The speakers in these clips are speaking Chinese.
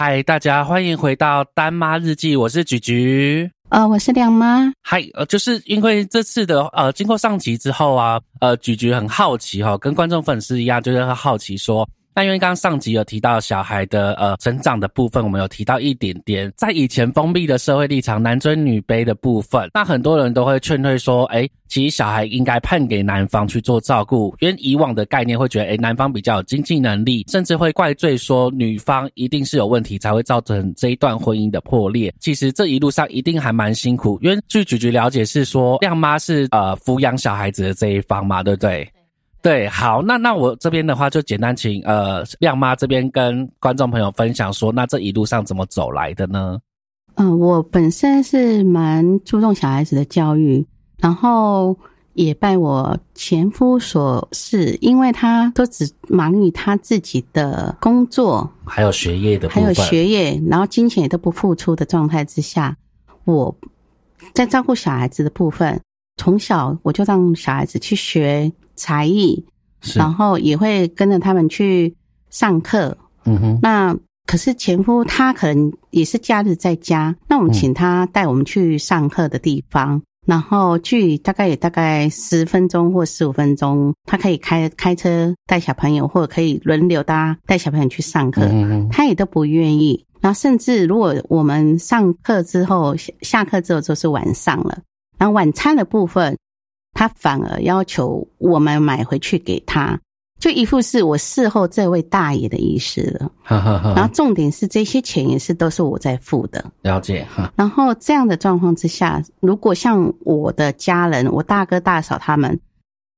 嗨，大家欢迎回到丹妈日记，我是菊菊。呃，我是亮妈。嗨，呃，就是因为这次的呃，经过上集之后啊，呃，菊菊很好奇哈，跟观众粉丝一样，就是好奇说。那因为刚刚上集有提到小孩的呃成长的部分，我们有提到一点点，在以前封闭的社会立场，男尊女卑的部分，那很多人都会劝退说，哎，其实小孩应该判给男方去做照顾，因为以往的概念会觉得，哎，男方比较有经济能力，甚至会怪罪说女方一定是有问题才会造成这一段婚姻的破裂。其实这一路上一定还蛮辛苦，因为据菊菊了解是说，亮妈是呃抚养小孩子的这一方嘛，对不对？对，好，那那我这边的话就简单请呃亮妈这边跟观众朋友分享说，那这一路上怎么走来的呢？嗯，我本身是蛮注重小孩子的教育，然后也拜我前夫所赐，因为他都只忙于他自己的工作，还有学业的，还有学业，然后金钱也都不付出的状态之下，我在照顾小孩子的部分，从小我就让小孩子去学。才艺，然后也会跟着他们去上课。嗯哼，那可是前夫他可能也是假日在家，那我们请他带我们去上课的地方，然后距离大概也大概十分钟或十五分钟，他可以开开车带小朋友，或者可以轮流搭带小朋友去上课。嗯他也都不愿意。然后甚至如果我们上课之后下课之后就是晚上了，然后晚餐的部分。他反而要求我们买回去给他，就一副是我伺候这位大爷的意思了。然后重点是这些钱也是都是我在付的。了解。然后这样的状况之下，如果像我的家人，我大哥大嫂他们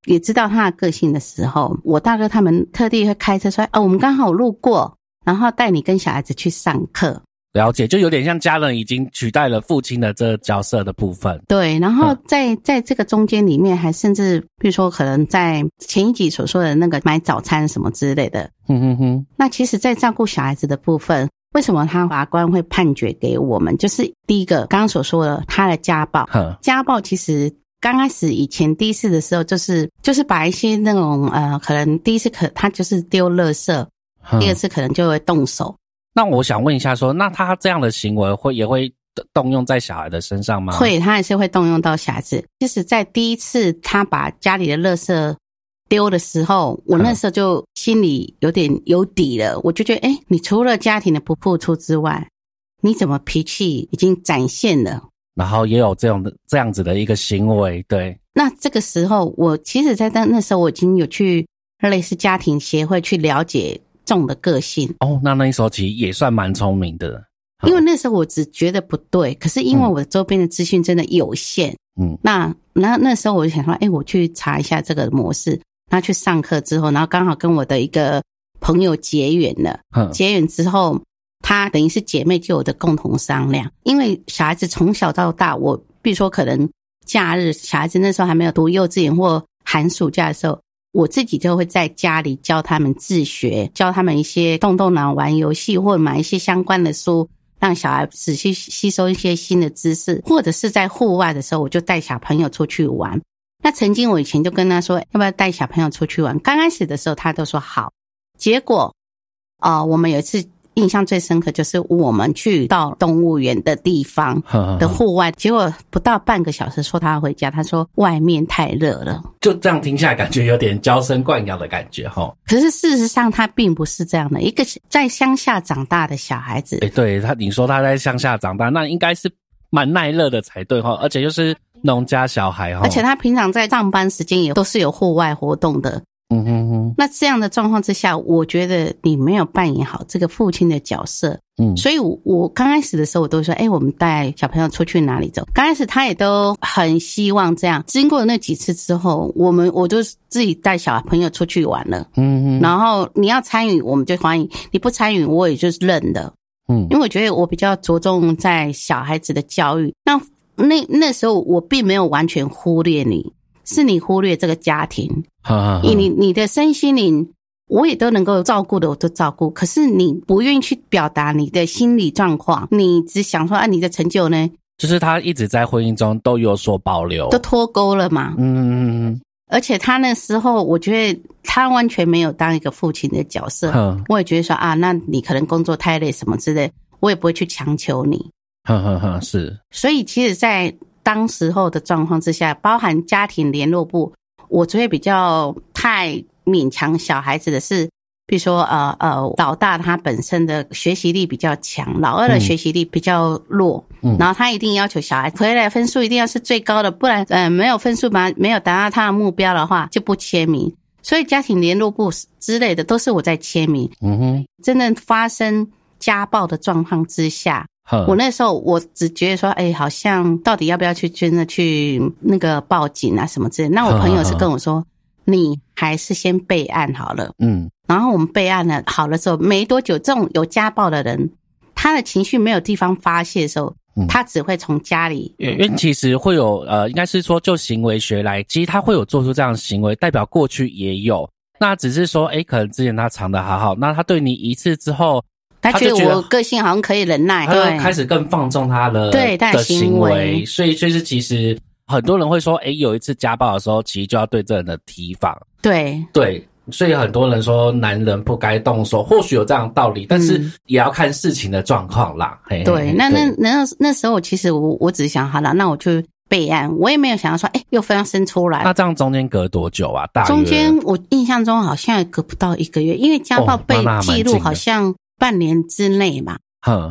也知道他的个性的时候，我大哥他们特地会开车说：“哦，我们刚好路过，然后带你跟小孩子去上课。”了解，就有点像家人已经取代了父亲的这个角色的部分。对，然后在在这个中间里面，还甚至比如说，可能在前一集所说的那个买早餐什么之类的。嗯哼哼。那其实，在照顾小孩子的部分，为什么他法官会判决给我们？就是第一个，刚刚所说的他的家暴。家暴其实刚开始以前第一次的时候，就是就是把一些那种呃，可能第一次可他就是丢垃圾，第二次可能就会动手。那我想问一下，说那他这样的行为会也会动用在小孩的身上吗？会，他还是会动用到小孩子。其实，在第一次他把家里的垃圾丢的时候，我那时候就心里有点有底了。我就觉得，哎，你除了家庭的不付出之外，你怎么脾气已经展现了？然后也有这种的这样子的一个行为，对。那这个时候，我其实，在那那时候，我已经有去类似家庭协会去了解。重的个性。哦，那那时候其实也算蛮聪明的，因为那时候我只觉得不对，可是因为我周边的资讯真的有限，嗯，那那那时候我就想说，哎，我去查一下这个模式，那去上课之后，然后刚好跟我的一个朋友结缘了，结缘之后，他等于是姐妹就有的共同商量，因为小孩子从小到大，我比如说可能假日小孩子那时候还没有读幼稚园或寒暑假的时候。我自己就会在家里教他们自学，教他们一些动动脑、玩游戏，或者买一些相关的书，让小孩仔细吸收一些新的知识。或者是在户外的时候，我就带小朋友出去玩。那曾经我以前就跟他说，要不要带小朋友出去玩？刚开始的时候，他都说好。结果，啊，我们有一次。印象最深刻就是我们去到动物园的地方 的户外，结果不到半个小时说他要回家，他说外面太热了。就这样听下来，感觉有点娇生惯养的感觉哈。可是事实上他并不是这样的，一个在乡下长大的小孩子。哎，对他，你说他在乡下长大，那应该是蛮耐热的才对哈，而且又是农家小孩哈，而且他平常在上班时间也都是有户外活动的。嗯哼哼，那这样的状况之下，我觉得你没有扮演好这个父亲的角色。嗯，所以，我我刚开始的时候，我都说，哎，我们带小朋友出去哪里走？刚开始他也都很希望这样。经过那几次之后，我们我就自己带小朋友出去玩了。嗯嗯，然后你要参与，我们就欢迎；你不参与，我也就是认的。嗯，因为我觉得我比较着重在小孩子的教育。那那那时候，我并没有完全忽略你。是你忽略这个家庭，你你你的身心灵我也都能够照顾的，我都照顾。可是你不愿意去表达你的心理状况，你只想说啊，你的成就呢？就是他一直在婚姻中都有所保留，都脱钩了嘛。嗯嗯嗯，而且他那时候，我觉得他完全没有当一个父亲的角色。嗯，我也觉得说啊，那你可能工作太累什么之类，我也不会去强求你。呵呵呵，是。所以其实，在当时候的状况之下，包含家庭联络部，我觉得比较太勉强小孩子的是。比如说，呃呃，老大他本身的学习力比较强，老二的学习力比较弱，嗯，然后他一定要求小孩回来分数一定要是最高的，不然，呃，没有分数吧，没有达到他的目标的话，就不签名。所以家庭联络部之类的都是我在签名。嗯哼，真正发生家暴的状况之下，我那时候我只觉得说，哎，好像到底要不要去真的去那个报警啊什么之类。那我朋友是跟我说。你还是先备案好了，嗯，然后我们备案了好了之后，没多久，这种有家暴的人，他的情绪没有地方发泄的时候，他只会从家里，因为其实会有呃，应该是说就行为学来，其实他会有做出这样的行为，代表过去也有，那只是说，哎，可能之前他藏的好好，那他对你一次之后，他觉得我个性好像可以忍耐，对，开始更放纵他的对的行为，所以就是其实。很多人会说，哎，有一次家暴的时候，其实就要对这人的提防。对对，所以很多人说男人不该动手，或许有这样的道理，但是也要看事情的状况啦。对，那那那那时候，其实我我只是想，好了，那我就备案，我也没有想要说，哎，又非要生出来。那这样中间隔多久啊？大中间我印象中好像也隔不到一个月，因为家暴被记录好像半年之内嘛。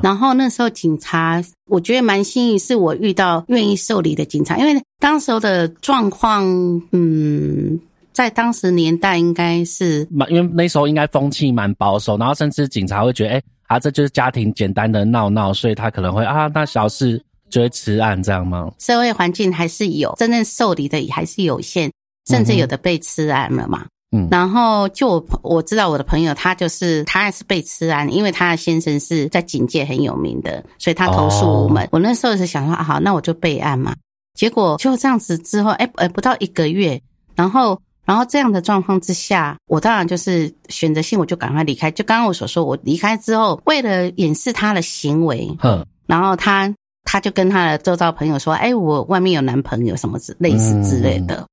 然后那时候警察，我觉得蛮幸运，是我遇到愿意受理的警察，因为当时候的状况，嗯，在当时年代应该是蛮，因为那时候应该风气蛮保守，然后甚至警察会觉得，哎，啊，这就是家庭简单的闹闹，所以他可能会啊，那小事就会吃案这样吗？社会环境还是有真正受理的还是有限，甚至有的被吃案了嘛。嗯，然后就我我知道我的朋友，他就是他还是被吃案，因为他的先生是在警界很有名的，所以他投诉我们。我那时候是想说，啊，好，那我就备案嘛。结果就这样子之后，哎，哎，不到一个月，然后，然后这样的状况之下，我当然就是选择性，我就赶快离开。就刚刚我所说，我离开之后，为了掩饰他的行为，嗯，然后他他就跟他的周遭朋友说，哎，我外面有男朋友，什么之类似之类的，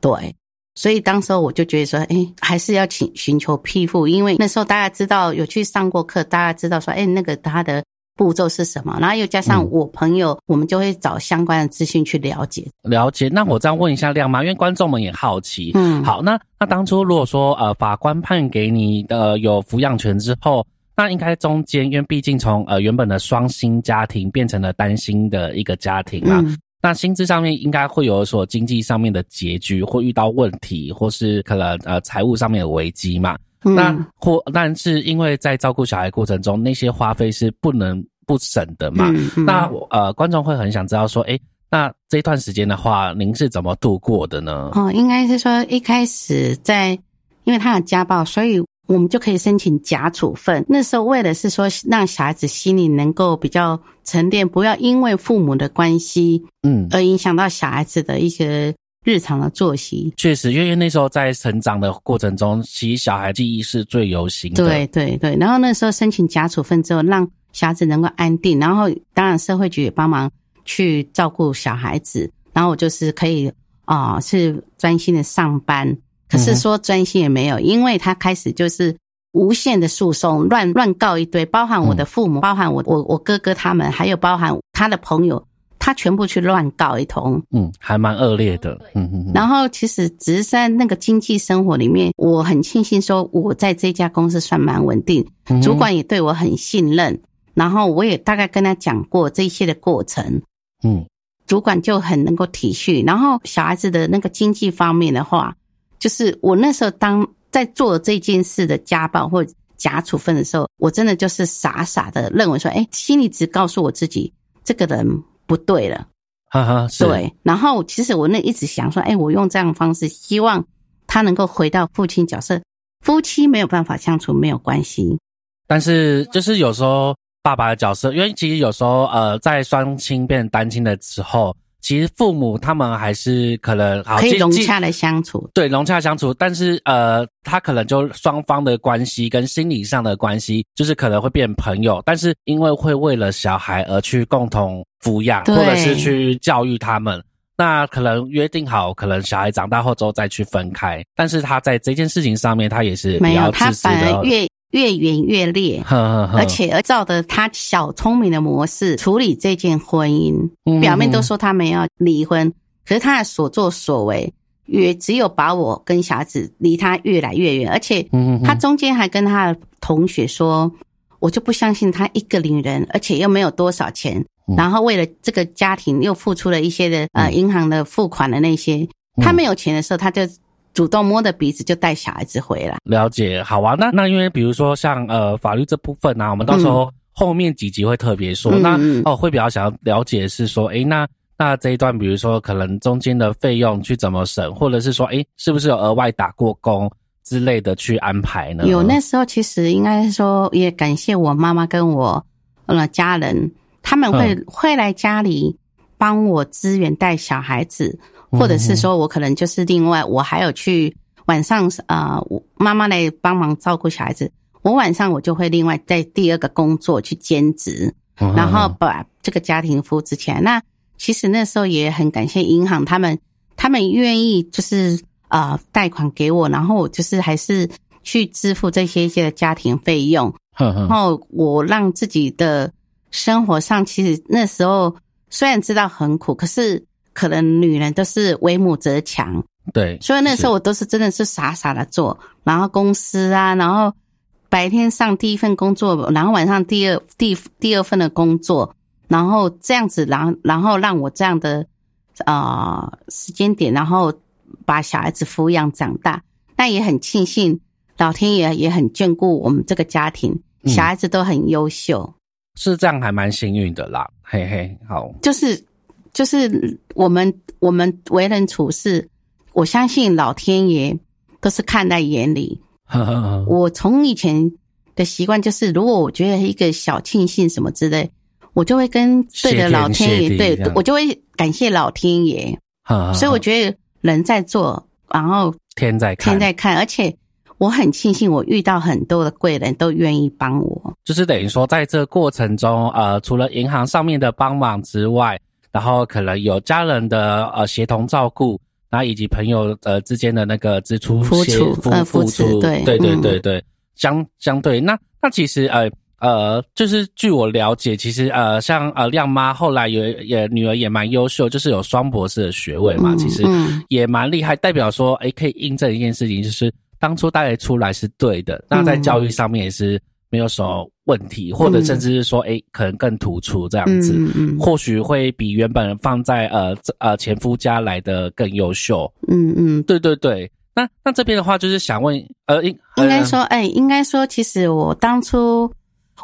对。所以当时候我就觉得说，哎，还是要请寻求庇护，因为那时候大家知道有去上过课，大家知道说，哎，那个他的步骤是什么，然后又加上我朋友，我们就会找相关的资讯去了解。了解。那我这样问一下亮妈，因为观众们也好奇。嗯。好，那那当初如果说呃法官判给你的有抚养权之后，那应该中间，因为毕竟从呃原本的双薪家庭变成了单薪的一个家庭嘛。那薪资上面应该会有所经济上面的拮据，或遇到问题，或是可能呃财务上面的危机嘛。那或但是因为在照顾小孩过程中，那些花费是不能不省的嘛。那呃观众会很想知道说，哎，那这段时间的话，您是怎么度过的呢？哦，应该是说一开始在，因为他有家暴，所以。我们就可以申请假处分。那时候为的是说，让小孩子心里能够比较沉淀，不要因为父母的关系，嗯，而影响到小孩子的一些日常的作息。确实，因为那时候在成长的过程中，其实小孩记忆是最犹新的。对对对。然后那时候申请假处分之后，让小孩子能够安定。然后当然社会局也帮忙去照顾小孩子。然后我就是可以啊，是专心的上班。可是说专心也没有，因为他开始就是无限的诉讼，乱乱告一堆，包含我的父母，包含我我我哥哥他们，还有包含他的朋友，他全部去乱告一通。嗯，还蛮恶劣的。嗯嗯。然后其实只是在那个经济生活里面，我很庆幸说我在这家公司算蛮稳定，主管也对我很信任，然后我也大概跟他讲过这些的过程。嗯，主管就很能够体恤，然后小孩子的那个经济方面的话。就是我那时候当在做这件事的家暴或假处分的时候，我真的就是傻傻的认为说，哎，心里只告诉我自己这个人不对了，哈哈，对。然后其实我那一直想说，哎，我用这样的方式，希望他能够回到父亲角色。夫妻没有办法相处没有关系，但是就是有时候爸爸的角色，因为其实有时候呃，在双亲变单亲的时候。其实父母他们还是可能可以融洽的相处，对，融洽相处。但是呃，他可能就双方的关系跟心理上的关系，就是可能会变朋友。但是因为会为了小孩而去共同抚养，或者是去教育他们，那可能约定好，可能小孩长大后之后再去分开。但是他在这件事情上面，他也是没有，他反而越。越演越烈，而且而照着他小聪明的模式处理这件婚姻，表面都说他们要离婚，可是他的所作所为也只有把我跟霞子离他越来越远，而且他中间还跟他的同学说，我就不相信他一个女人，而且又没有多少钱，然后为了这个家庭又付出了一些的呃银行的付款的那些，他没有钱的时候他就。主动摸着鼻子就带小孩子回来，了解，好啊。那那因为比如说像呃法律这部分呢，我们到时候后面几集会特别说。那哦会比较想要了解是说，诶，那那这一段比如说可能中间的费用去怎么省，或者是说，诶，是不是有额外打过工之类的去安排呢？有，那时候其实应该说也感谢我妈妈跟我呃家人，他们会会来家里帮我支援带小孩子。或者是说，我可能就是另外，我还有去晚上啊，妈妈来帮忙照顾小孩子。我晚上我就会另外在第二个工作去兼职，然后把这个家庭扶持起来。那其实那时候也很感谢银行，他们他们愿意就是啊贷款给我，然后我就是还是去支付这些一些的家庭费用。然后我让自己的生活上，其实那时候虽然知道很苦，可是。可能女人都是为母则强，对，所以那时候我都是真的是傻傻的做，然后公司啊，然后白天上第一份工作，然后晚上第二第第二份的工作，然后这样子，然后然后让我这样的啊时间点，然后把小孩子抚养长大，那也很庆幸老天爷也很眷顾我们这个家庭，小孩子都很优秀，是这样还蛮幸运的啦，嘿嘿，好，就是。就是我们我们为人处事，我相信老天爷都是看在眼里。我从以前的习惯就是，如果我觉得一个小庆幸什么之类，我就会跟对着老天爷，对我就会感谢老天爷。所以我觉得人在做，然后天在看，天在看，而且我很庆幸我遇到很多的贵人都愿意帮我。就是等于说，在这过程中，呃，除了银行上面的帮忙之外。然后可能有家人的呃协同照顾，然后以及朋友呃之间的那个支出付出呃付出对对对对对相相对。那那其实呃呃就是据我了解，其实呃像呃亮妈后来有也女儿也蛮优秀，就是有双博士的学位嘛，其实也蛮厉害，代表说哎可以印证一件事情，就是当初带出来是对的，那在教育上面也是。没有什么问题，或者甚至是说，哎，可能更突出这样子，嗯或许会比原本放在呃呃前夫家来的更优秀。嗯嗯，对对对。那那这边的话，就是想问，呃，应应该说，哎，应该说，其实我当初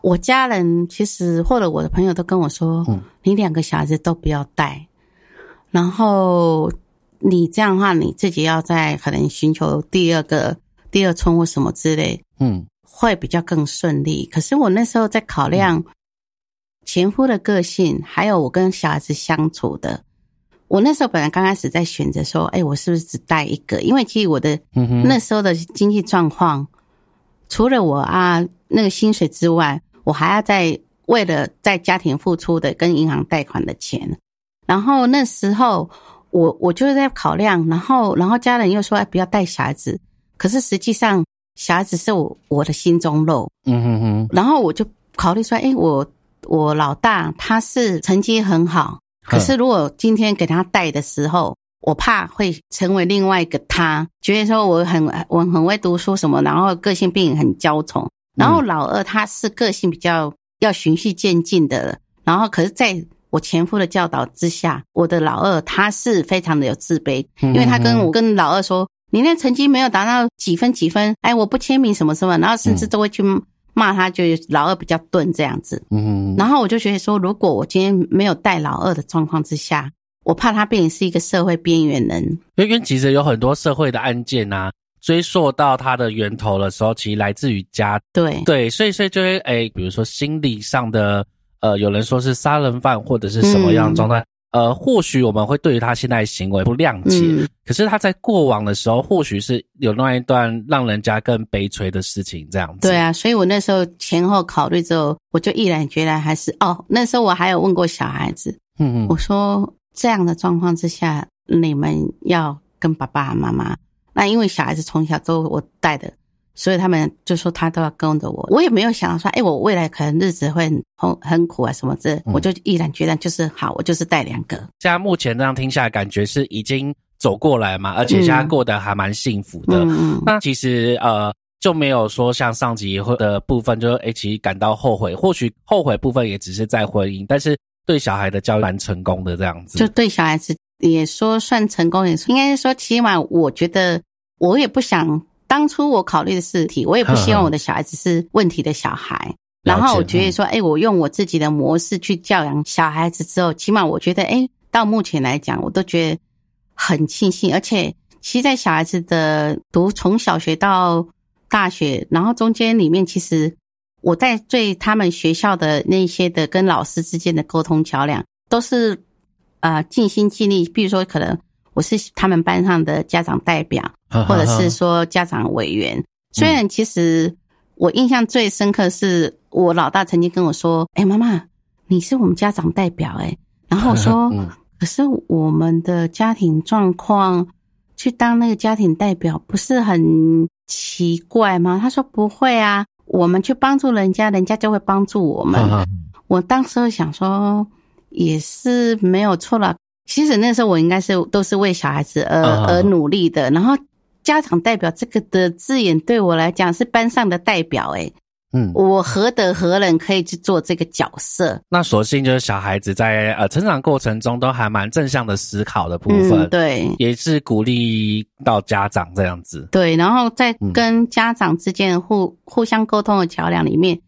我家人其实或者我的朋友都跟我说，你两个小孩子都不要带，然后你这样的话，你自己要在可能寻求第二个第二春或什么之类，嗯。会比较更顺利，可是我那时候在考量前夫的个性，还有我跟小孩子相处的。我那时候本来刚开始在选择说，哎，我是不是只带一个？因为其实我的那时候的经济状况，除了我啊那个薪水之外，我还要在为了在家庭付出的跟银行贷款的钱。然后那时候我我就是在考量，然后然后家人又说，哎，不要带小孩子。可是实际上。小孩子是我我的心中肉，嗯哼哼，然后我就考虑说，哎，我我老大他是成绩很好，可是如果今天给他带的时候，我怕会成为另外一个他，觉得说我很我很会读书什么，然后个性病很娇宠，然后老二他是个性比较要循序渐进的，然后可是在我前夫的教导之下，我的老二他是非常的有自卑，因为他跟我跟老二说。你那成绩没有达到几分几分，哎，我不签名什么什么，然后甚至都会去骂他，就老二比较钝这样子。嗯，然后我就觉得说，如果我今天没有带老二的状况之下，我怕他变成是一个社会边缘人。因为其实有很多社会的案件啊，追溯到他的源头的时候，其实来自于家。对对，所以所以就会哎，比如说心理上的，呃，有人说是杀人犯或者是什么样的状态。呃，或许我们会对于他现在行为不谅解，可是他在过往的时候，或许是有另外一段让人家更悲催的事情，这样子。对啊，所以我那时候前后考虑之后，我就毅然决然还是哦，那时候我还有问过小孩子，嗯嗯，我说这样的状况之下，你们要跟爸爸妈妈，那因为小孩子从小都我带的。所以他们就说他都要跟着我，我也没有想到说，哎，我未来可能日子会很很苦啊什么这，我就毅然决然就是好，我就是带两个。现在目前这样听下来，感觉是已经走过来嘛，而且现在过得还蛮幸福的。那其实呃就没有说像上集的部分，就哎其实感到后悔，或许后悔部分也只是在婚姻，但是对小孩的教育蛮成功的这样子。就对小孩子也说算成功，也应该是说起码我觉得我也不想。当初我考虑的是题，我也不希望我的小孩子是问题的小孩。然后我觉得说，哎，我用我自己的模式去教养小孩子之后，起码我觉得，哎，到目前来讲，我都觉得很庆幸。而且，其实，在小孩子的读从小学到大学，然后中间里面，其实我在对他们学校的那些的跟老师之间的沟通桥梁，都是啊尽心尽力。比如说，可能。我是他们班上的家长代表，或者是说家长委员。虽然其实我印象最深刻是我老大曾经跟我说：“哎，妈妈，你是我们家长代表。”哎，然后我说：“可是我们的家庭状况去当那个家庭代表，不是很奇怪吗？”他说：“不会啊，我们去帮助人家，人家就会帮助我们。”我当时想说，也是没有错了。其实那时候我应该是都是为小孩子而而努力的，然后家长代表这个的字眼对我来讲是班上的代表，哎，嗯，我何德何能可以去做这个角色？那索性就是小孩子在呃成长过程中都还蛮正向的思考的部分，对，也是鼓励到家长这样子，对，然后在跟家长之间互互相沟通的桥梁里面，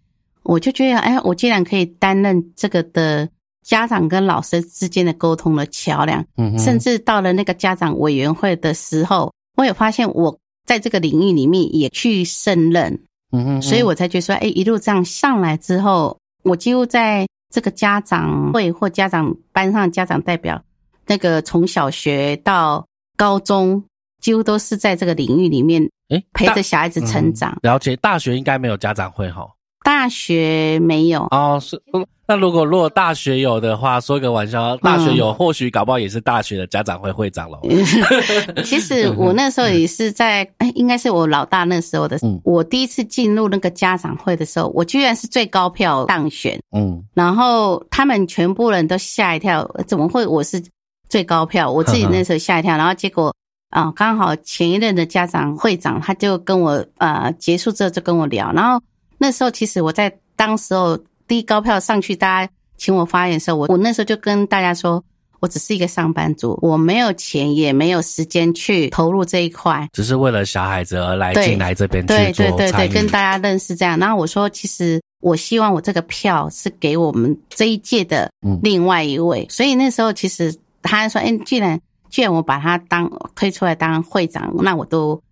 我就觉得，哎，我既然可以担任这个的。家长跟老师之间的沟通的桥梁，嗯甚至到了那个家长委员会的时候，我也发现我在这个领域里面也去胜任，嗯所以我才觉得说，哎，一路这样上来之后，我几乎在这个家长会或家长班上家长代表，那个从小学到高中，几乎都是在这个领域里面，哎，陪着小孩子成长。了解，大学应该没有家长会哈。大学没有哦，是那如果如果大学有的话，说个玩笑，大学有，或许搞不好也是大学的家长会会长了。其实我那时候也是在，哎，应该是我老大那时候的，我第一次进入那个家长会的时候，我居然是最高票当选，嗯，然后他们全部人都吓一跳，怎么会我是最高票？我自己那时候吓一跳，然后结果啊，刚好前一任的家长会长他就跟我呃结束之后就跟我聊，然后。那时候其实我在当时候第一高票上去，大家请我发言的时候，我我那时候就跟大家说，我只是一个上班族，我没有钱，也没有时间去投入这一块，只是为了小孩子而来进来这边对对对对，跟大家认识这样。然后我说，其实我希望我这个票是给我们这一届的另外一位，所以那时候其实他说，哎，既然既然我把他当推出来当会长，那我都。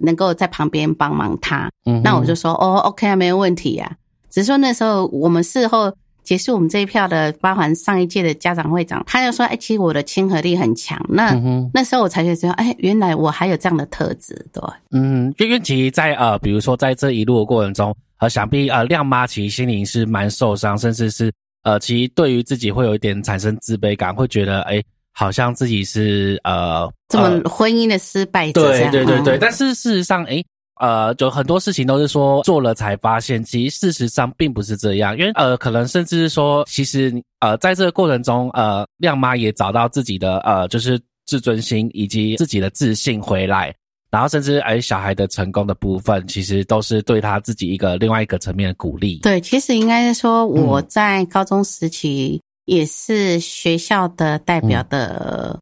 能够在旁边帮忙他，嗯那我就说哦，OK 啊，没有问题呀。只是说那时候我们事后结束我们这一票的，包含上一届的家长会长，他就说：“哎，其实我的亲和力很强。”那那时候我才觉得，哎，原来我还有这样的特质，对。嗯，因为其实，在呃，比如说在这一路的过程中，呃，想必呃，亮妈其实心灵是蛮受伤，甚至是呃，其实对于自己会有一点产生自卑感，会觉得哎。好像自己是呃，这么婚姻的失败者对对对对，但是事实上，诶，呃，就很多事情都是说做了才发现，其实事实上并不是这样，因为呃，可能甚至是说，其实呃，在这个过程中，呃，亮妈也找到自己的呃，就是自尊心以及自己的自信回来，然后甚至诶，小孩的成功的部分，其实都是对他自己一个另外一个层面的鼓励。对，其实应该是说我在高中时期。也是学校的代表的，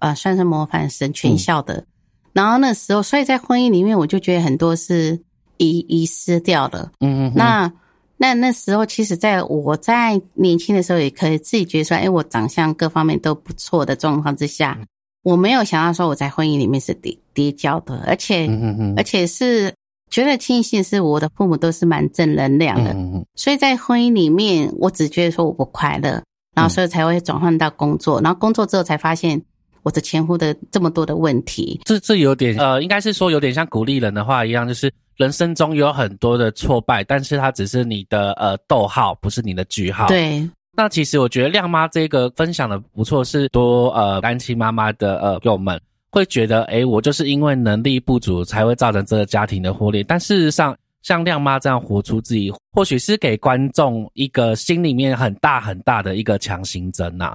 呃，算是模范生，全校的。然后那时候，所以在婚姻里面，我就觉得很多是遗遗失掉了。嗯嗯。那那那时候，其实在我在年轻的时候，也可以自己觉得说，哎，我长相各方面都不错的状况之下，我没有想到说我在婚姻里面是跌跌跤的，而且，而且是觉得庆幸是我的父母都是蛮正能量的。嗯嗯。所以在婚姻里面，我只觉得说我不快乐。然后所以才会转换到工作，然后工作之后才发现我的前夫的这么多的问题。这这有点呃，应该是说有点像鼓励人的话一样，就是人生中有很多的挫败，但是它只是你的呃逗号，不是你的句号。对。那其实我觉得亮妈这个分享的不错，是多呃单亲妈妈的呃友们会觉得，诶，我就是因为能力不足才会造成这个家庭的破裂。但事实上，像亮妈这样活出自己，或许是给观众一个心里面很大很大的一个强心针呐。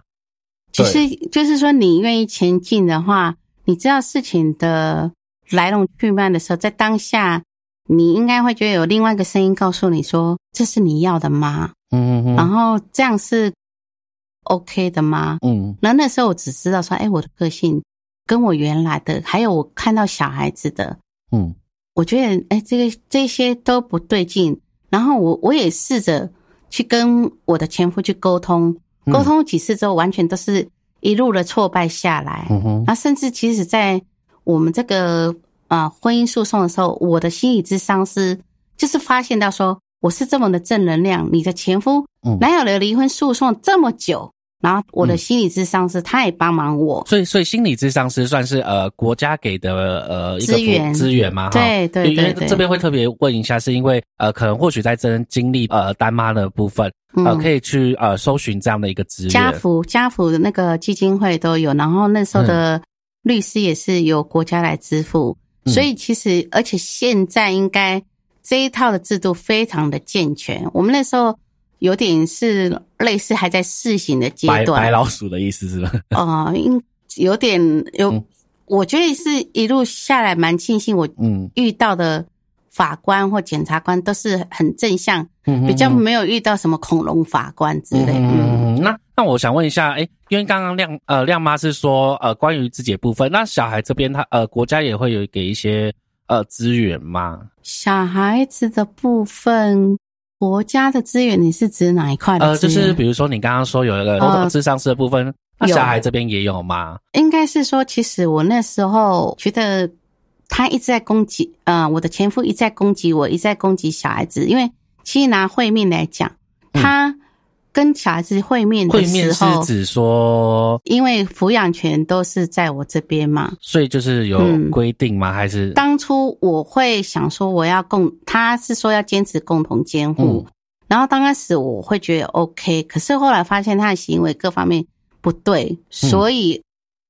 其实就是说，你愿意前进的话，你知道事情的来龙去脉的时候，在当下，你应该会觉得有另外一个声音告诉你说：“这是你要的吗？”嗯嗯，然后这样是 OK 的吗？嗯，那那时候我只知道说，哎，我的个性跟我原来的，还有我看到小孩子的，嗯，我觉得哎，这个这些都不对劲。然后我我也试着去跟我的前夫去沟通，沟通几次之后，完全都是一路的挫败下来。嗯哼，那甚至其实，在我们这个啊婚姻诉讼的时候，我的心理智商是就是发现到说。我是这么的正能量，你的前夫哪有了离婚诉讼这么久？然后我的心理智商是他也帮忙我，所以所以心理智商是算是呃国家给的呃资源。资源吗？对对对，这边会特别问一下，是因为呃可能或许在真经历呃单妈的部分，呃可以去呃搜寻这样的一个资源，家福家福的那个基金会都有，然后那时候的律师也是由国家来支付，所以其实而且现在应该。这一套的制度非常的健全，我们那时候有点是类似还在试行的阶段，白老鼠的意思是吧？哦，应有点有，我觉得是一路下来蛮庆幸，我嗯遇到的法官或检察官都是很正向，嗯比较没有遇到什么恐龙法官之类。嗯，那那我想问一下，哎，因为刚刚亮呃亮妈是说呃关于自己的部分，那小孩这边他呃国家也会有给一些。呃，资源吗？小孩子的部分，国家的资源，你是指哪一块的？呃，就是比如说你刚刚说有一个智商师的部分，那小孩这边也有吗？应该是说，其实我那时候觉得他一直在攻击，呃，我的前夫一再攻击我，一再攻击小孩子，因为其实拿会面来讲，他。跟小孩子会面的时候，是指说，因为抚养权都是在我这边嘛，所以就是有规定吗？还是当初我会想说，我要共，他是说要坚持共同监护，然后刚开始我会觉得 OK，可是后来发现他的行为各方面不对，所以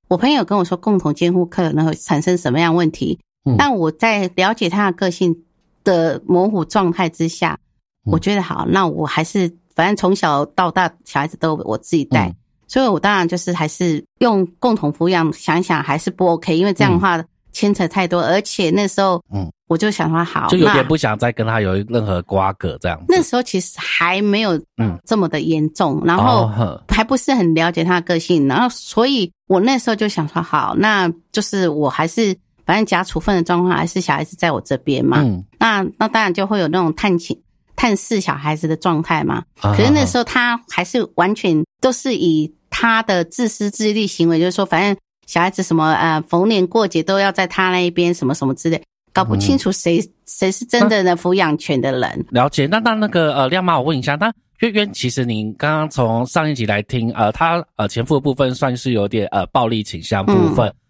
我朋友跟我说，共同监护可能会产生什么样问题？但我在了解他的个性的模糊状态之下，我觉得好，那我还是。反正从小到大，小孩子都我自己带，所以我当然就是还是用共同抚养。想想还是不 OK，因为这样的话牵扯太多，而且那时候，嗯，我就想说好，就有点不想再跟他有任何瓜葛这样。那时候其实还没有嗯这么的严重，然后还不是很了解他的个性，然后所以我那时候就想说好，那就是我还是反正假处分的状况，还是小孩子在我这边嘛，嗯那那当然就会有那种探亲。探视小孩子的状态嘛，可是那时候他还是完全都是以他的自私自利行为，就是说，反正小孩子什么呃，逢年过节都要在他那一边，什么什么之类，搞不清楚谁谁是真的的抚养权的人。了解，那那那个呃，亮妈，我问一下，那渊渊，其实您刚刚从上一集来听，呃，他呃前夫的部分算是有点呃暴力倾向部分，那。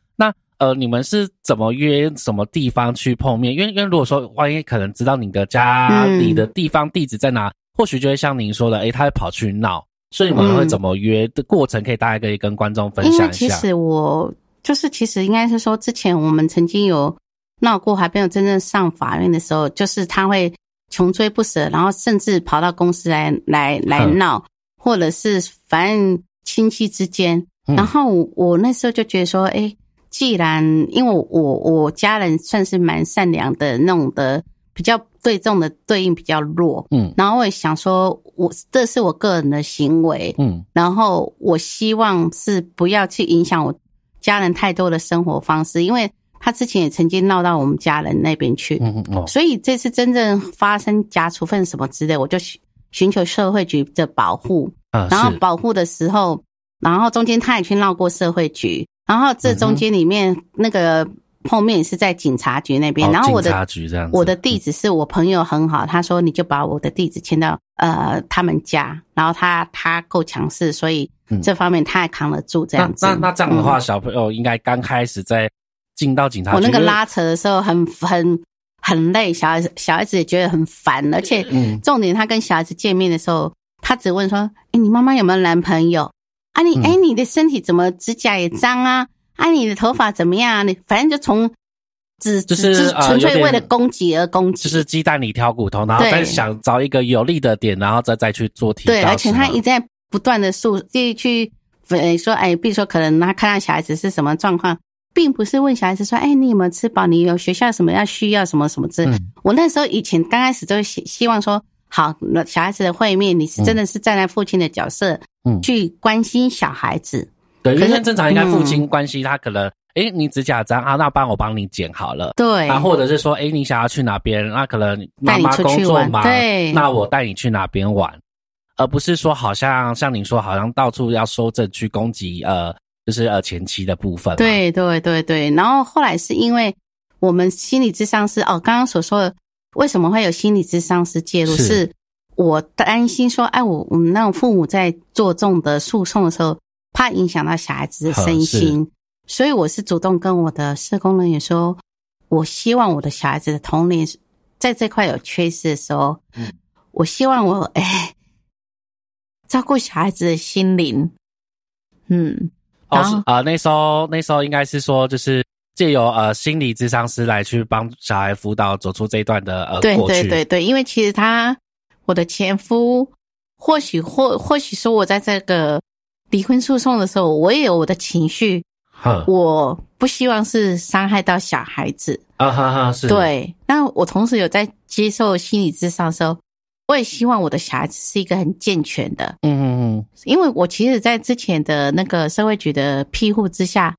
呃，你们是怎么约什么地方去碰面？因为因为如果说万一可能知道你的家里的地方地址在哪，或许就会像您说的，诶，他会跑去闹，所以你们会怎么约的过程？可以大概可以跟观众分享一下。其实我就是其实应该是说，之前我们曾经有闹过，还没有真正上法院的时候，就是他会穷追不舍，然后甚至跑到公司来来来闹，或者是反正亲戚之间。然后我那时候就觉得说，哎。既然因为我我家人算是蛮善良的那种的，比较对重的对应比较弱，嗯，然后我也想说，我这是我个人的行为，嗯，然后我希望是不要去影响我家人太多的生活方式，因为他之前也曾经闹到我们家人那边去，嗯嗯，所以这次真正发生假处分什么之类，我就寻寻求社会局的保护，然后保护的时候，然后中间他也去闹过社会局。然后这中间里面那个碰面是在警察局那边，然后我的我的地址是我朋友很好，他说你就把我的地址签到呃他们家，然后他他够强势，所以这方面他还扛得住这样子。那那这样的话，小朋友应该刚开始在进到警察局，我那个拉扯的时候很很很累，小孩子小孩子也觉得很烦，而且重点他跟小孩子见面的时候，他只问说：“哎，你妈妈有没有男朋友？啊，你哎你的身体怎么指甲也脏啊？”啊，你的头发怎么样？你反正就从只就是纯粹为了攻击而攻击，就是鸡蛋里挑骨头，然后再想找一个有利的点，然后再再去做提对，而且他一直在不断的诉，去去呃说，哎，比如说可能他看到小孩子是什么状况，并不是问小孩子说，哎，你有没有吃饱？你有学校什么要需要什么什么之。我那时候以前刚开始都希希望说，好，那小孩子的会面，你是真的是站在父亲的角色，嗯，去关心小孩子。对，因为正常应该父亲关心，他可能，哎，你指甲脏啊，那帮我帮你剪好了。对，啊，或者是说，哎，你想要去哪边？那可能妈妈工作忙，对，那我带你去哪边玩，而不是说好像像你说，好像到处要收证去攻击，呃，就是呃前期的部分。对对对对，然后后来是因为我们心理智商是哦，刚刚所说的为什么会有心理智商师介入，是。我担心说，哎，我我们那种父母在做这种的诉讼的时候。怕影响到小孩子的身心，所以我是主动跟我的社工人员说，我希望我的小孩子的童年在这块有缺失的时候，嗯，我希望我哎照顾小孩子的心灵，嗯，哦，啊，那时候那时候应该是说，就是借由呃心理咨商师来去帮小孩辅导走出这一段的呃对对对对，因为其实他我的前夫或许或或许说我在这个。离婚诉讼的时候，我也有我的情绪，我不希望是伤害到小孩子啊哈哈，是对。那我同时有在接受心理咨商的时候，我也希望我的小孩子是一个很健全的，嗯嗯嗯。因为我其实，在之前的那个社会局的庇护之下，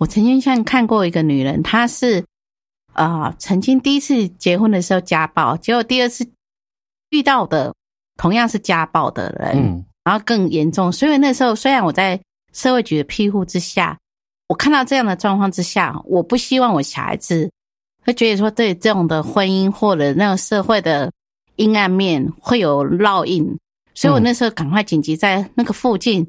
我曾经像看过一个女人，她是啊，曾经第一次结婚的时候家暴，结果第二次遇到的同样是家暴的人。嗯然后更严重，所以那时候虽然我在社会局的庇护之下，我看到这样的状况之下，我不希望我小孩子会觉得说对这种的婚姻或者那个社会的阴暗面会有烙印，所以我那时候赶快紧急在那个附近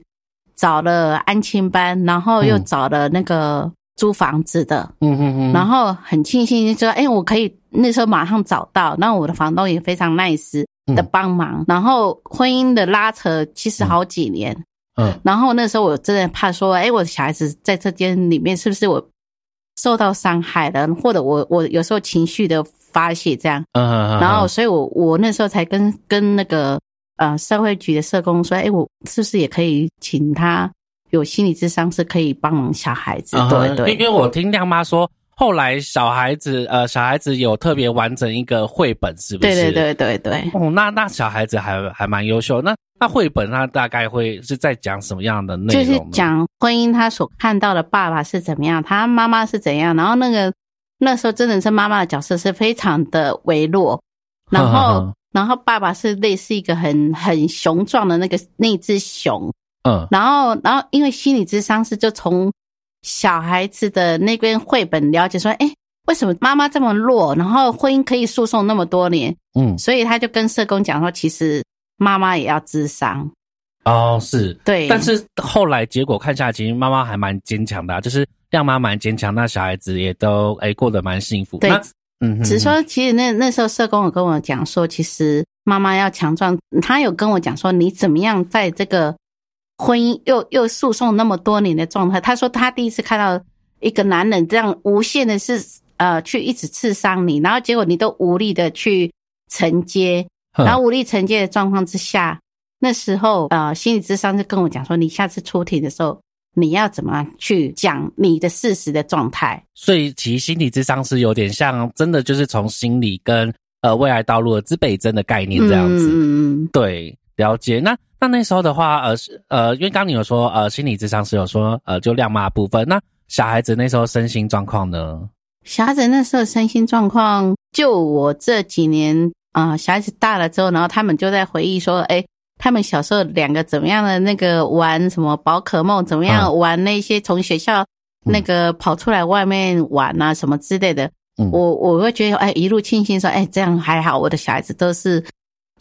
找了安亲班，然后又找了那个租房子的，嗯嗯嗯，然后很庆幸说，哎，我可以那时候马上找到，那我的房东也非常 nice。的帮忙，然后婚姻的拉扯其实好几年，嗯，然后那时候我真的怕说，哎，我的小孩子在这间里面是不是我受到伤害了，或者我我有时候情绪的发泄这样，嗯，然后所以我我那时候才跟跟那个呃社会局的社工说，哎，我是不是也可以请他有心理智商是可以帮忙小孩子，对对，因为我听亮妈说。后来小孩子呃，小孩子有特别完整一个绘本，是不是？对对对对对。哦，那那小孩子还还蛮优秀。那那绘本它大概会是在讲什么样的内容？就是讲婚姻，他所看到的爸爸是怎么样，他妈妈是怎样。然后那个那时候真的是妈妈的角色是非常的微弱，然后 然后爸爸是类似一个很很雄壮的那个那只熊。嗯。然后然后因为心理智商是就从。小孩子的那边绘本了解说，哎，为什么妈妈这么弱？然后婚姻可以诉讼那么多年，嗯，所以他就跟社工讲说，其实妈妈也要智商。哦，是对，但是后来结果看下来，其实妈妈还蛮坚强的，就是让妈蛮坚强，那小孩子也都哎过得蛮幸福。对，嗯，只是说其实那那时候社工有跟我讲说，其实妈妈要强壮，他有跟我讲说，你怎么样在这个。婚姻又又诉讼那么多年的状态，他说他第一次看到一个男人这样无限的是呃去一直刺伤你，然后结果你都无力的去承接，然后无力承接的状况之下，那时候呃心理咨商就跟我讲说，你下次出庭的时候你要怎么去讲你的事实的状态。所以其实心理智商是有点像真的就是从心理跟呃未来道路的资北真的概念这样子，嗯嗯，对。了解，那那那时候的话，呃是呃，因为刚你有说，呃，心理智商是有说，呃，就亮妈部分。那小孩子那时候身心状况呢？小孩子那时候身心状况，就我这几年啊，小孩子大了之后，然后他们就在回忆说，哎，他们小时候两个怎么样的那个玩什么宝可梦，怎么样玩那些从学校那个跑出来外面玩啊什么之类的，我我会觉得哎一路庆幸说哎这样还好，我的小孩子都是。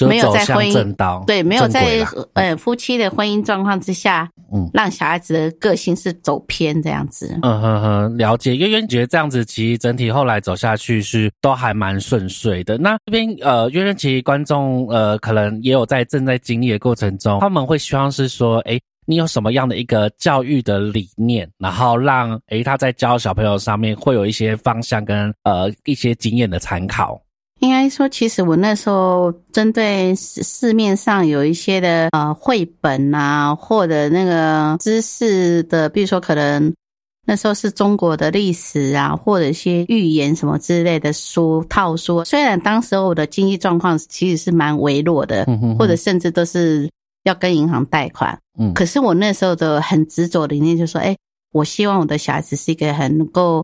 没有在婚姻对，没有在呃夫妻的婚姻状况之下，嗯，让小孩子的个性是走偏这样子。嗯哼哼，了解。因为觉得这样子，其实整体后来走下去是都还蛮顺遂的。那这边呃，因为其实观众呃，可能也有在正在经历的过程中，他们会希望是说，哎，你有什么样的一个教育的理念，然后让哎他在教小朋友上面会有一些方向跟呃一些经验的参考。应该说，其实我那时候针对市市面上有一些的呃绘本啊，或者那个知识的，比如说可能那时候是中国的历史啊，或者一些寓言什么之类的书套书。虽然当时我的经济状况其实是蛮微弱的，或者甚至都是要跟银行贷款，嗯，可是我那时候的很执着的理念就说，哎，我希望我的小孩子是一个很能够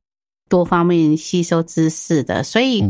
多方面吸收知识的，所以。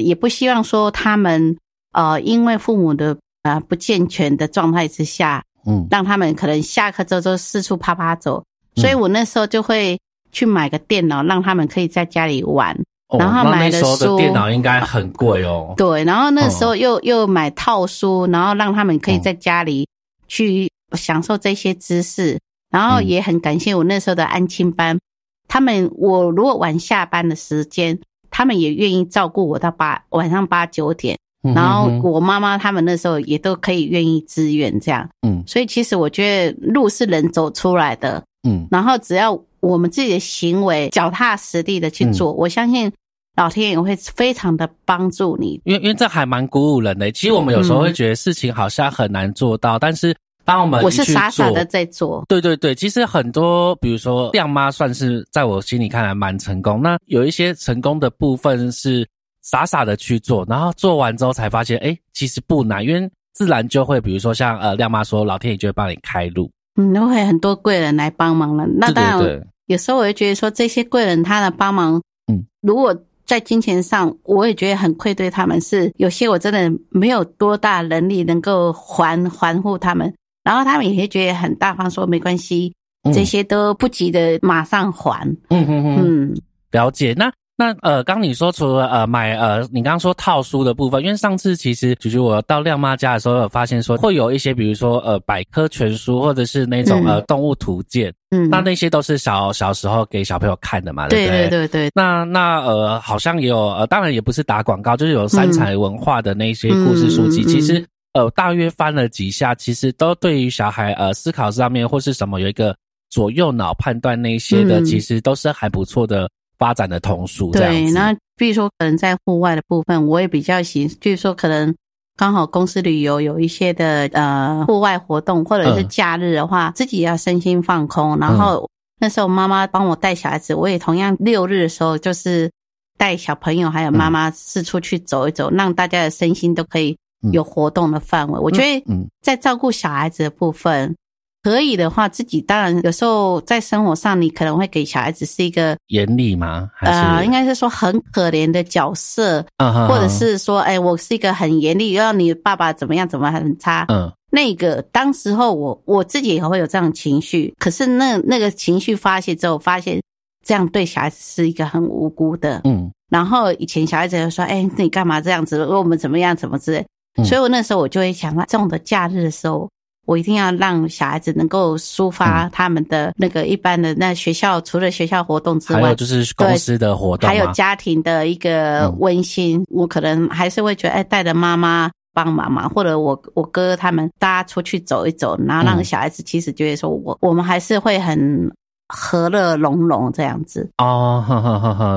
也不希望说他们呃，因为父母的呃不健全的状态之下，嗯，让他们可能下课之后就四处啪啪走。所以我那时候就会去买个电脑，让他们可以在家里玩。然后买的书，电脑应该很贵哦。对，然后那时候又又买套书，然后让他们可以在家里去享受这些知识。然后也很感谢我那时候的安亲班，他们我如果晚下班的时间。他们也愿意照顾我到八晚上八九点，然后我妈妈他们那时候也都可以愿意支援这样，嗯，所以其实我觉得路是人走出来的，嗯，然后只要我们自己的行为脚踏实地的去做，我相信老天也会非常的帮助你，因为因为这还蛮鼓舞人的。其实我们有时候会觉得事情好像很难做到，但是。当我们我是傻傻的在做，对对对，其实很多，比如说亮妈算是在我心里看来蛮成功。那有一些成功的部分是傻傻的去做，然后做完之后才发现，哎，其实不难，因为自然就会，比如说像呃亮妈说，老天爷就会帮你开路，嗯，都会很多贵人来帮忙了。那当然，有时候我会觉得说，这些贵人他的帮忙，嗯，如果在金钱上，我也觉得很愧对他们，是有些我真的没有多大能力能够还还护他们。然后他们也会觉得很大方，说没关系，这些都不急的马上还。嗯嗯嗯，了解。那那呃，刚你说除了呃买呃，你刚刚说套书的部分，因为上次其实就是我到亮妈家的时候，有发现说会有一些，比如说呃百科全书，或者是那种呃动物图鉴。嗯，那那些都是小小时候给小朋友看的嘛，对不对？对对对。那那呃，好像也有呃，当然也不是打广告，就是有三彩文化的那些故事书籍，其实。呃，大约翻了几下，其实都对于小孩呃思考上面或是什么有一个左右脑判断那些的，其实都是还不错的发展的童书。对，那比如说可能在户外的部分，我也比较喜，就是说可能刚好公司旅游有一些的呃户外活动，或者是假日的话，自己要身心放空。然后那时候妈妈帮我带小孩子，我也同样六日的时候就是带小朋友还有妈妈四处去走一走，让大家的身心都可以。有活动的范围，我觉得在照顾小孩子的部分，可以的话，自己当然有时候在生活上，你可能会给小孩子是一个严厉吗？呃，应该是说很可怜的角色，或者是说，哎，我是一个很严厉，要你爸爸怎么样怎么很差。嗯，那个当时候我我自己也会有这样情绪，可是那那个情绪发泄之后，发现这样对小孩子是一个很无辜的。嗯，然后以前小孩子就说，哎，你干嘛这样子？问我们怎么样？怎么之类。所以，我那时候我就会想到，这种的假日的时候，我一定要让小孩子能够抒发他们的那个一般的那学校除了学校活动之外，还有就是公司的活动，还有家庭的一个温馨。我可能还是会觉得，哎，带着妈妈帮忙嘛，或者我我哥他们大家出去走一走，然后让小孩子其实觉得说我我们还是会很和乐融融这样子哦，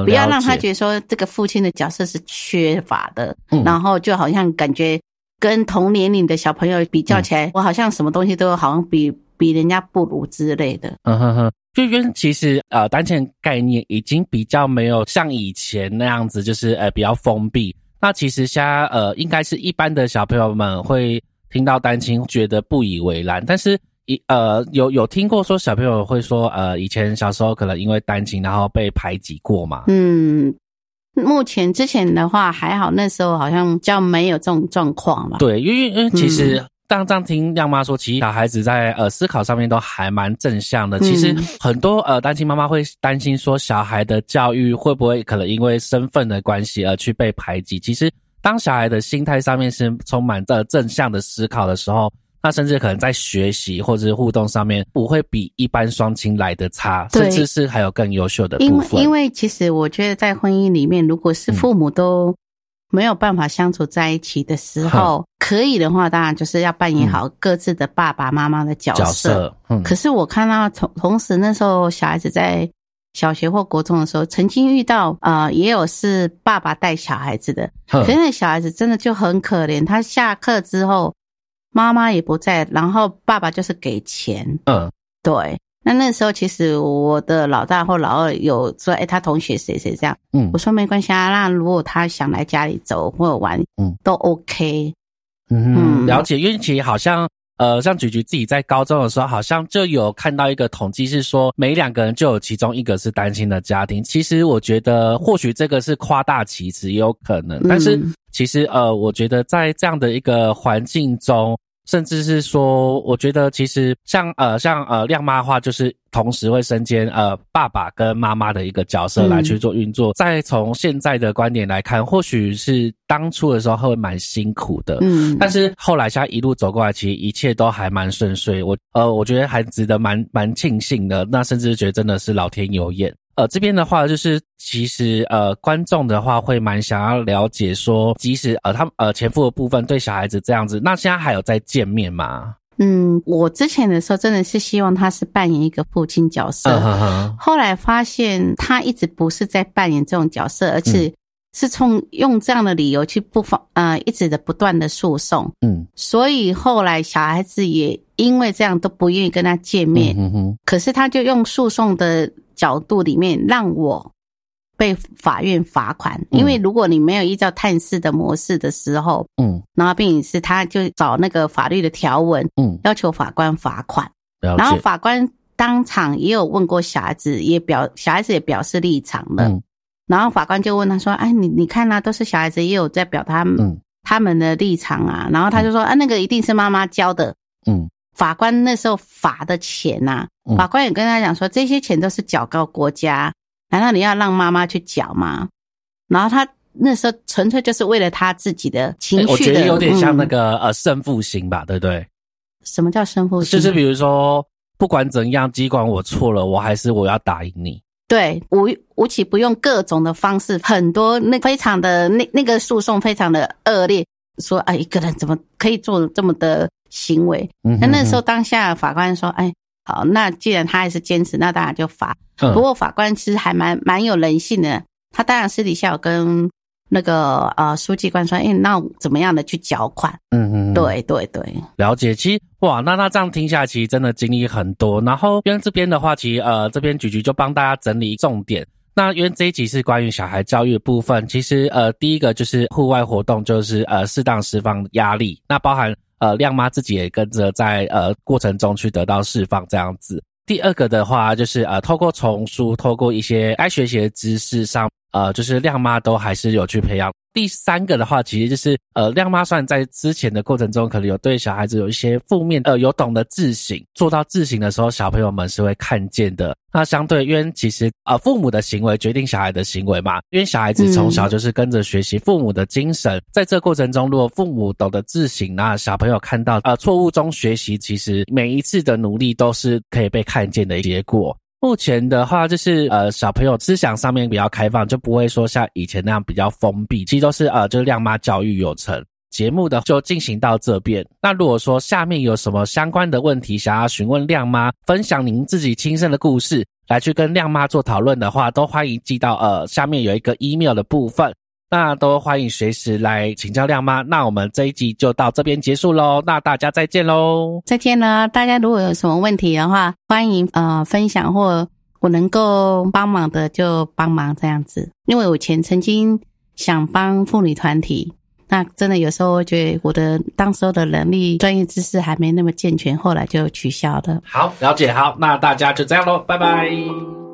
不要让他觉得说这个父亲的角色是缺乏的，然后就好像感觉。跟同年龄的小朋友比较起来，我好像什么东西都好像比比人家不如之类的。嗯哼哼，就因为其实呃，单亲概念已经比较没有像以前那样子，就是呃比较封闭。那其实现在呃，应该是一般的小朋友们会听到单亲觉得不以为然，但是一呃有有听过说小朋友会说呃以前小时候可能因为单亲然后被排挤过嘛？嗯。目前之前的话还好，那时候好像较没有这种状况嘛。对，因为因为其实当这样听亮妈说，其实小孩子在呃思考上面都还蛮正向的。其实很多呃单亲妈妈会担心说，小孩的教育会不会可能因为身份的关系而去被排挤？其实当小孩的心态上面是充满着正向的思考的时候，那甚至可能在学习或者是互动上面不会比一般双亲来的差，甚至是还有更优秀的部分。因为其实我觉得在婚姻里面，如果是父母都。没有办法相处在一起的时候，可以的话，当然就是要扮演好各自的爸爸妈妈的角色。嗯，可是我看到同同时那时候小孩子在小学或国中的时候，曾经遇到啊，也有是爸爸带小孩子的，可是那小孩子真的就很可怜。他下课之后，妈妈也不在，然后爸爸就是给钱。嗯，对。那那时候，其实我的老大或老二有说：“哎，他同学谁谁这样。”嗯，我说没关系啊。那如果他想来家里走或者玩，嗯，都 OK。嗯，了解。因为其实好像，呃，像菊菊自己在高中的时候，好像就有看到一个统计，是说每两个人就有其中一个是单亲的家庭。其实我觉得，或许这个是夸大其词，也有可能。但是其实，呃，我觉得在这样的一个环境中。甚至是说，我觉得其实像呃像呃亮妈的话，就是同时会身兼呃爸爸跟妈妈的一个角色来去做运作。再从现在的观点来看，或许是当初的时候会蛮辛苦的，嗯，但是后来像一路走过来，其实一切都还蛮顺遂。我呃我觉得还值得蛮蛮庆幸的。那甚至觉得真的是老天有眼。呃，这边的话就是，其实呃，观众的话会蛮想要了解说，即使呃，他呃前夫的部分对小孩子这样子，那现在还有在见面吗？嗯，我之前的时候真的是希望他是扮演一个父亲角色，后来发现他一直不是在扮演这种角色，而且是从用这样的理由去不放呃，一直的不断的诉讼，嗯，所以后来小孩子也因为这样都不愿意跟他见面，嗯哼，可是他就用诉讼的。角度里面让我被法院罚款，因为如果你没有依照探视的模式的时候，嗯，然后并且是他就找那个法律的条文，嗯，要求法官罚款，然后法官当场也有问过小孩子，也表小孩子也表示立场了，然后法官就问他说：“哎，你你看啊，都是小孩子也有在表他们他们的立场啊。”然后他就说：“啊，那个一定是妈妈教的。”嗯。法官那时候罚的钱呐，法官也跟他讲说，这些钱都是缴告国家，难道你要让妈妈去缴吗？然后他那时候纯粹就是为了他自己的情绪，我觉得有点像那个呃胜负心吧，对不对？什么叫胜负心？就是比如说，不管怎样，尽管我错了，我还是我要打赢你。对，吴吴起不用各种的方式，很多那非常的那那个诉讼非常的恶劣，说啊一个人怎么可以做这么的。行为，那那时候当下法官说：“哎，好，那既然他还是坚持，那当然就罚。不过法官其实还蛮蛮有人性的，他当然私底下有跟那个呃书记官说：‘哎，那怎么样的去缴款？’嗯嗯，对对对，了解。其实哇，那那这样听下来，其实真的经历很多。然后因为这边的话，其实呃这边菊菊就帮大家整理重点。那因为这一集是关于小孩教育的部分，其实呃第一个就是户外活动，就是呃适当释放压力，那包含。呃，亮妈自己也跟着在呃过程中去得到释放，这样子。第二个的话，就是呃透过丛书，透过一些该学习的知识上，呃，就是亮妈都还是有去培养。第三个的话，其实就是呃，亮妈算在之前的过程中，可能有对小孩子有一些负面，呃，有懂得自省，做到自省的时候，小朋友们是会看见的。那相对，因为其实呃，父母的行为决定小孩的行为嘛，因为小孩子从小就是跟着学习父母的精神，在这过程中，如果父母懂得自省，那小朋友看到呃错误中学习，其实每一次的努力都是可以被看见的结果。目前的话，就是呃，小朋友思想上面比较开放，就不会说像以前那样比较封闭。其实都是呃，就是亮妈教育有成。节目的就进行到这边。那如果说下面有什么相关的问题想要询问亮妈，分享您自己亲身的故事，来去跟亮妈做讨论的话，都欢迎寄到呃下面有一个 email 的部分。那都欢迎随时来请教亮妈。那我们这一集就到这边结束喽。那大家再见喽！再见了。大家如果有什么问题的话，欢迎呃分享或我能够帮忙的就帮忙这样子。因为我以前曾经想帮妇女团体，那真的有时候我觉得我的当时候的能力、专业知识还没那么健全，后来就取消了。好，了解。好，那大家就这样喽，拜拜。